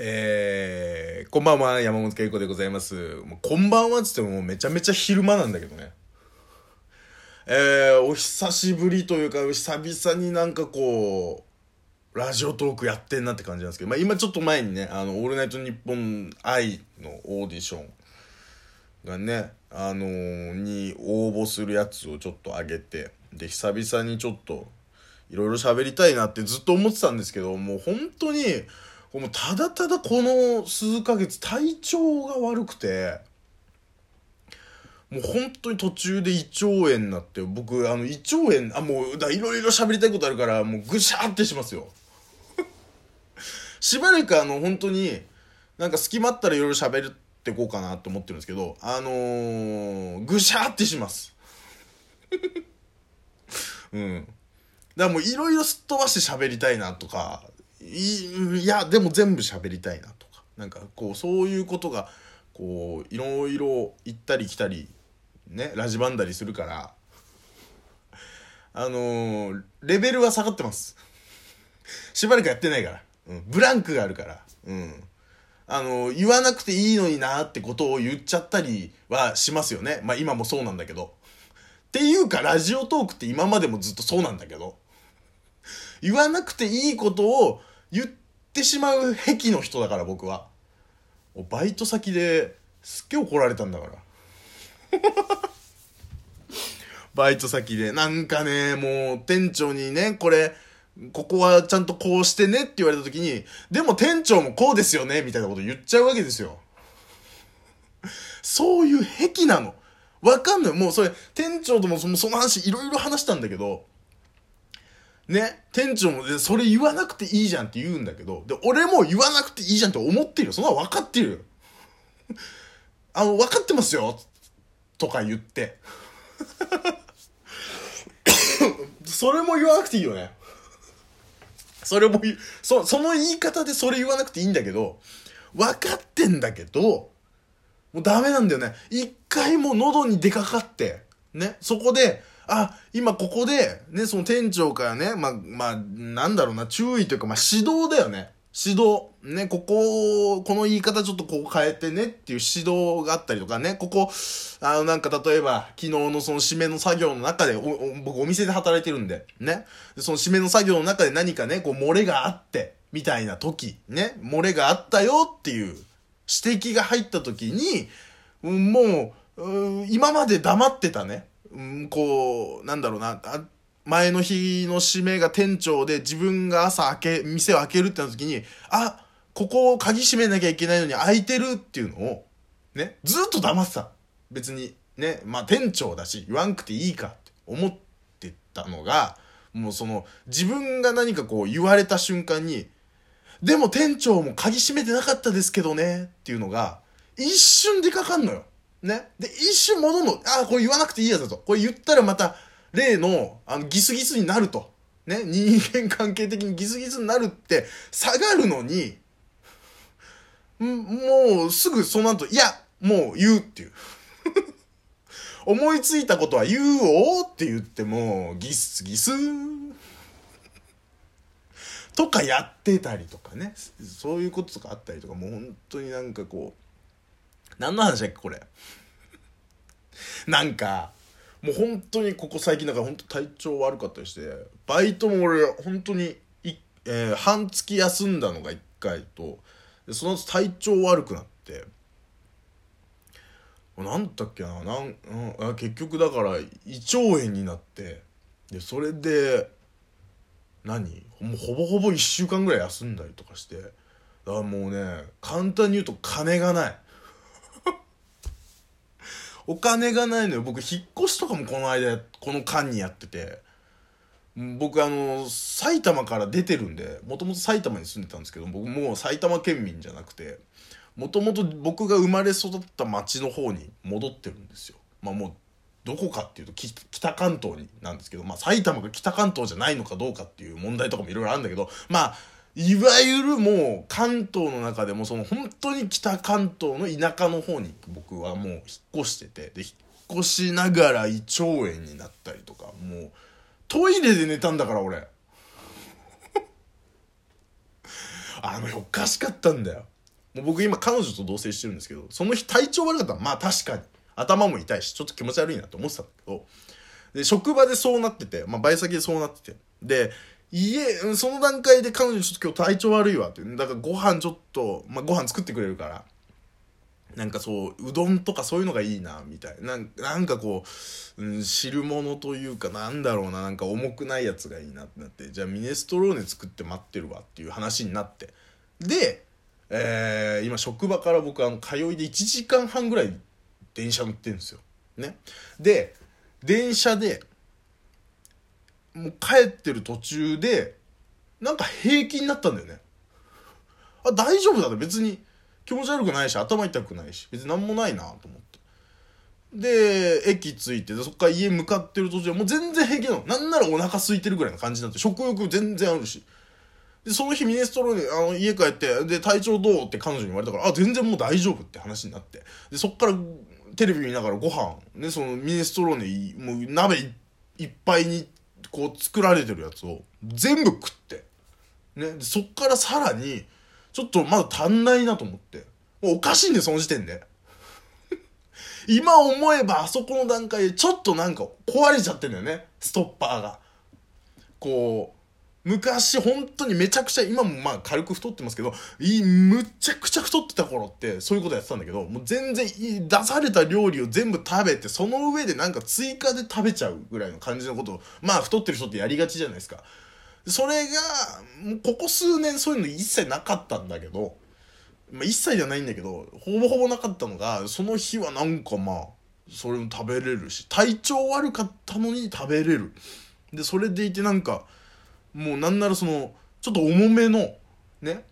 えー、こんばんは、山本恵子でございます。もうこんばんはっつってももうめちゃめちゃ昼間なんだけどね。えー、お久しぶりというか、久々になんかこう、ラジオトークやってんなって感じなんですけど、まあ今ちょっと前にね、あの、オールナイトニッポン愛のオーディションがね、あのーに応募するやつをちょっと上げて、で、久々にちょっと、いろいろ喋りたいなってずっと思ってたんですけど、もう本当に、もうただただこの数ヶ月体調が悪くて、もう本当に途中で胃腸炎になって、僕、あの、胃腸炎、あ、もう、いろいろ喋りたいことあるから、もうぐしゃってしますよ。しばらくあの、本当に、なんか隙間あったらいろいろ喋ってこうかなと思ってるんですけど、あのー、ぐしゃってします。うん。だからもういろいろすっ飛ばして喋りたいなとか、いや、でも全部喋りたいなとか、なんかこう、そういうことが、こう、いろいろ行ったり来たり、ね、ラジバンだりするから、あのー、レベルは下がってます。しばらくやってないから。うん。ブランクがあるから。うん。あのー、言わなくていいのになってことを言っちゃったりはしますよね。まあ今もそうなんだけど。っていうか、ラジオトークって今までもずっとそうなんだけど。言わなくていいことを言ってしまう癖の人だから僕は。バイト先ですっげえ怒られたんだから。バイト先で。なんかね、もう店長にね、これ、ここはちゃんとこうしてねって言われた時に、でも店長もこうですよねみたいなこと言っちゃうわけですよ。そういう癖なの。わかんない。もうそれ、店長ともその話いろいろ話したんだけど、ね、店長もそれ言わなくていいじゃんって言うんだけど、で、俺も言わなくていいじゃんって思ってるよ。そんな分かってるよ。あの、分かってますよとか言って。それも言わなくていいよね。それも、そ、その言い方でそれ言わなくていいんだけど、分かってんだけど、もうダメなんだよね。一回も喉に出かかって、ね、そこで、あ、今ここで、ね、その店長からね、ま、まあ、なんだろうな、注意というか、ま、指導だよね。指導。ね、ここ、この言い方ちょっとこう変えてねっていう指導があったりとかね、ここ、あの、なんか例えば、昨日のその締めの作業の中で、僕お店で働いてるんで、ね。その締めの作業の中で何かね、こう漏れがあって、みたいな時、ね、漏れがあったよっていう指摘が入った時に、もう、う今まで黙ってたね、うん、こう、なんだろうな、前の日の締めが店長で自分が朝開け、店を開けるってなった時に、あ、ここを鍵閉めなきゃいけないのに開いてるっていうのを、ね、ずっと黙ってた。別に、ね、まあ店長だし、言わんくていいかって思ってたのが、もうその、自分が何かこう言われた瞬間に、でも店長も鍵閉めてなかったですけどね、っていうのが、一瞬でかかんのよ。ね。で、一瞬戻るの。ああ、これ言わなくていいやつだと。これ言ったらまた、例の、あの、ギスギスになると。ね。人間関係的にギスギスになるって、下がるのに、もう、すぐその後、いや、もう言うっていう。思いついたことは言うおうって言っても、ギスギス。とかやってたりとかね。そういうこととかあったりとか、もう本当になんかこう、何の話だっけこれ。なんか、もう本当にここ最近なんか本当体調悪かったりして、バイトも俺本当にい、えー半月休んだのが1回と、でその後体調悪くなって、なんだっけな、なん、うん、あ結局だから胃腸炎になって、で、それで、何もうほぼほぼ1週間ぐらい休んだりとかして、だからもうね、簡単に言うと金がない。お金がないのよ。僕、引っ越しとかもこの間、この間にやってて、僕、あの、埼玉から出てるんで、もともと埼玉に住んでたんですけど、僕もう埼玉県民じゃなくて、もともと僕が生まれ育った町の方に戻ってるんですよ。まあもう、どこかっていうと北関東になんですけど、まあ埼玉が北関東じゃないのかどうかっていう問題とかもいろいろあるんだけど、まあ、いわゆるもう関東の中でもその本当に北関東の田舎の方に僕はもう引っ越してて、で、引っ越しながら胃腸炎になったりとか、もうトイレで寝たんだから俺。あの日おかしかったんだよ。もう僕今彼女と同棲してるんですけどその日体調悪かったらまあ確かに。頭も痛いしちょっと気持ち悪いなって思ってたんだけど。で職場でそうなってて、まあ、バイ先でそうなってて。で家その段階で彼女ちょっと今日体調悪いわってだからご飯ちょっと、まあ、ご飯作ってくれるから。なんかそううどんとかそういうのがいいなみたいな。なんかこう、うん、汁物というかなんだろうななんか重くないやつがいいなってなって。じゃあミネストローネ作って待ってるわっていう話になって。で、えー、今職場から僕あの通いで1時間半ぐらい電車乗ってるんですよ。ね。で電車でもう帰ってる途中でなんか平気になったんだよね。あ大丈夫だね。別に気持ち悪くないし頭痛くないし別に何もないなと思って。で駅着いてそっから家向かってる途中もう全然平気なの。なんならお腹空いてるぐらいな感じになって食欲全然あるし。でその日ミネストローネあの家帰ってで体調どうって彼女に言われたからあ全然もう大丈夫って話になって。でそっからテレビ見ながらご飯ねそのミネストローネもう鍋いっぱいにこう作られてるやつを全部食ってねそっからさらにちょっとまだ足んないなと思って。もうおかしいんで、その時点で。今思えばあそこの段階でちょっとなんか壊れちゃってんだよね。ストッパーが。こう、昔本当にめちゃくちゃ、今もまあ軽く太ってますけど、いむちゃくちゃ太ってた頃ってそういうことやってたんだけど、もう全然出された料理を全部食べて、その上でなんか追加で食べちゃうぐらいの感じのことを、まあ太ってる人ってやりがちじゃないですか。それが、ここ数年そういうの一切なかったんだけど、まあ、一切ではないんだけど、ほぼほぼなかったのが、その日はなんかまあ、それも食べれるし、体調悪かったのに食べれる。で、それでいてなんか、もうなんならその、ちょっと重めの、ね、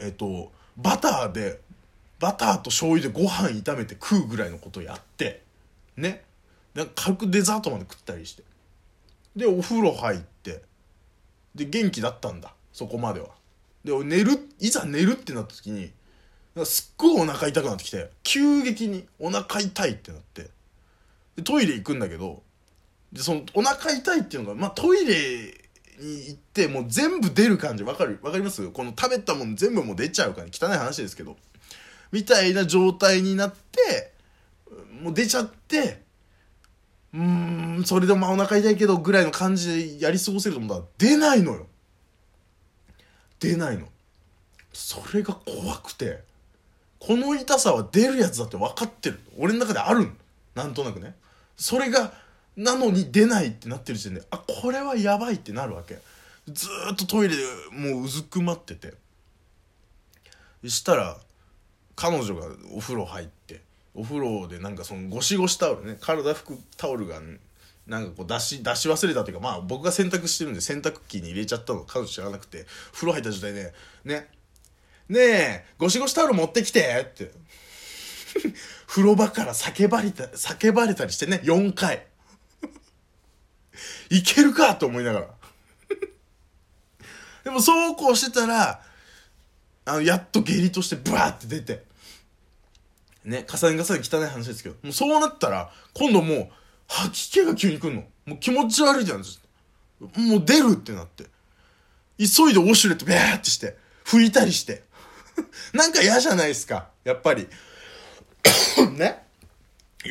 えっ、と、バターで、バターと醤油でご飯炒めて食うぐらいのことやって、ね。なんか軽くデザートまで食ったりして。で、お風呂入って、で元気だったんだそこまではで寝るいざ寝るってなった時にすっごいお腹痛くなってきて急激にお腹痛いってなってでトイレ行くんだけどでそのお腹痛いっていうのがまあトイレ行ってもう全部出る感じ。わかる？わかります？この食べたもの全部もう出ちゃうから汚い話ですけど。みたいな状態になってもう出ちゃってうーんそれでもまあお腹痛いけどぐらいの感じでやり過ごせると思ったら出ないのよ。出ないの。それが怖くて。この痛さは出るやつだって分かってる。俺の中であるなんとなくね。それがなのに出ないってなってる時点であこれはやばいってなるわけ。ずっとトイレでもううずくまってて。したら彼女がお風呂入ってお風呂でなんかそのゴシゴシタオルね体拭くタオルがなんかこう出し出し忘れたというかまあ僕が洗濯してるんで洗濯機に入れちゃったの彼女知らなくて風呂入った状態で「ね。ねえゴシゴシタオル持ってきて」って。風呂場から叫ばれた叫ばれたりしてね4回。いけるかと思いながらでもそうこうしてたらあのやっと下痢としてブワーって出てね、重ね重ね汚い話ですけど、もうそうなったら、今度もう、吐き気が急に来んの。もう気持ち悪いじゃん。もう出るってなって。急いでウォシュレットビャーってして、拭いたりして。なんか嫌じゃないですか。やっぱり。ね。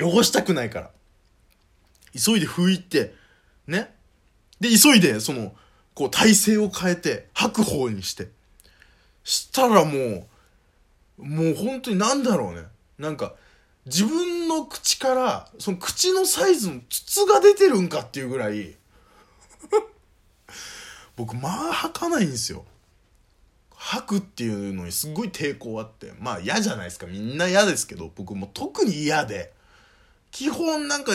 汚したくないから。急いで拭いて、ね。で、急いで、その、こう体勢を変えて、吐く方にして。したらもう、もう本当になんだろうね。なんか自分の口からその口のサイズの筒が出てるんかっていうぐらい 僕まあ吐かないんですよ吐くっていうのにすごい抵抗あってまあ嫌じゃないですかみんな嫌ですけど僕も特に嫌で基本なんか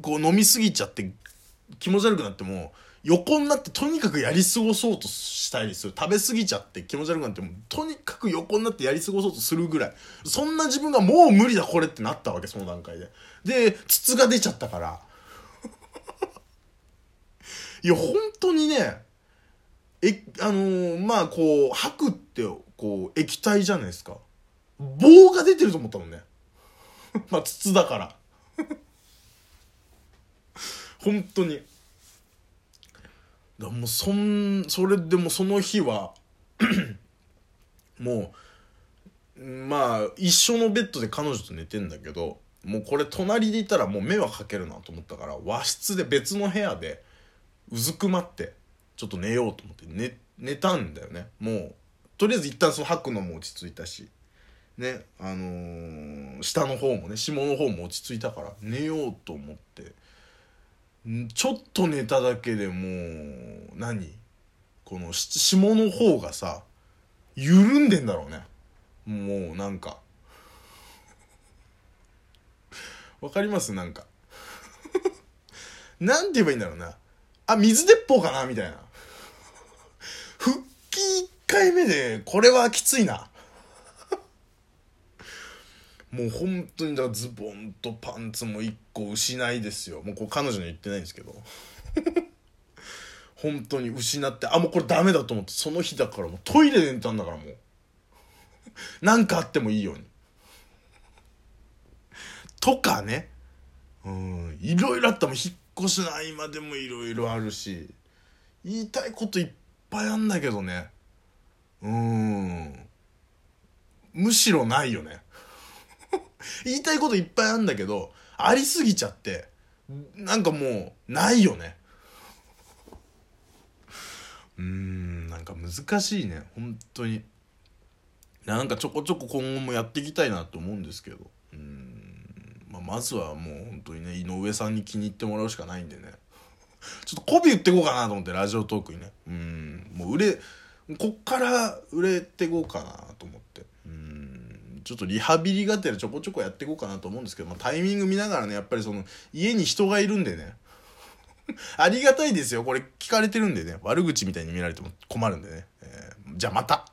こう飲みすぎちゃって気持ち悪くなっても横になってとにかくやり過ごそうとしたりする食べ過ぎちゃって気持ち悪くなってもとにかく横になってやり過ごそうとするぐらい。そんな自分がもう無理だこれってなったわけその段階で。で筒が出ちゃったからいや本当にねえあのー、まあこう吐くってこう液体じゃないですか。棒が出てると思ったもんね。まあ筒だから。本当に。だもうそんそれでもその日は もうまあ一緒のベッドで彼女と寝てんだけどもうこれ隣でいたらもう迷惑かけるなと思ったから和室で別の部屋でうずくまってちょっと寝ようと思って寝寝たんだよね。もうとりあえず一旦その吐くのも落ち着いたしねあのー、下の方もね下の方も落ち着いたから寝ようと思ってちょっと寝ただけでもう何？この下の方がさ緩んでんだろうね。もうなんか。わかります？なんか。なんて言えばいいんだろうな。あ水鉄砲かな？みたいな。復帰1回目でこれはきついな。もう本当にだズボンとパンツも1個失いですよ。もうこれ彼女に言ってないんですけど。本当に失ってあもうこれダメだと思って。その日だからもうトイレで寝たんだからもう。何かあってもいいように。とかね。うん。いろいろあったもん。引っ越しの合間でもいろいろあるし。言いたいこといっぱいあんだけどね。うん。むしろないよね。言いたいこといっぱいあるんだけどありすぎちゃってなんかもうないよね。うんなんか難しいね。本当に。なんかちょこちょこ今後もやっていきたいなと思うんですけど。うん。まあ、まずはもう本当にね井上さんに気に入ってもらうしかないんでね。ちょっと媚び言ってこうかなと思ってラジオトークにね。うん。もう売れこっから売れてこうかなと思って。ちょっとリハビリがてらちょこちょこやっていこうかなと思うんですけど、まあ、タイミング見ながらねやっぱりその家に人がいるんでね。ありがたいですよ。これ聞かれてるんでね。悪口みたいに見られても困るんでね、えー、じゃあまた。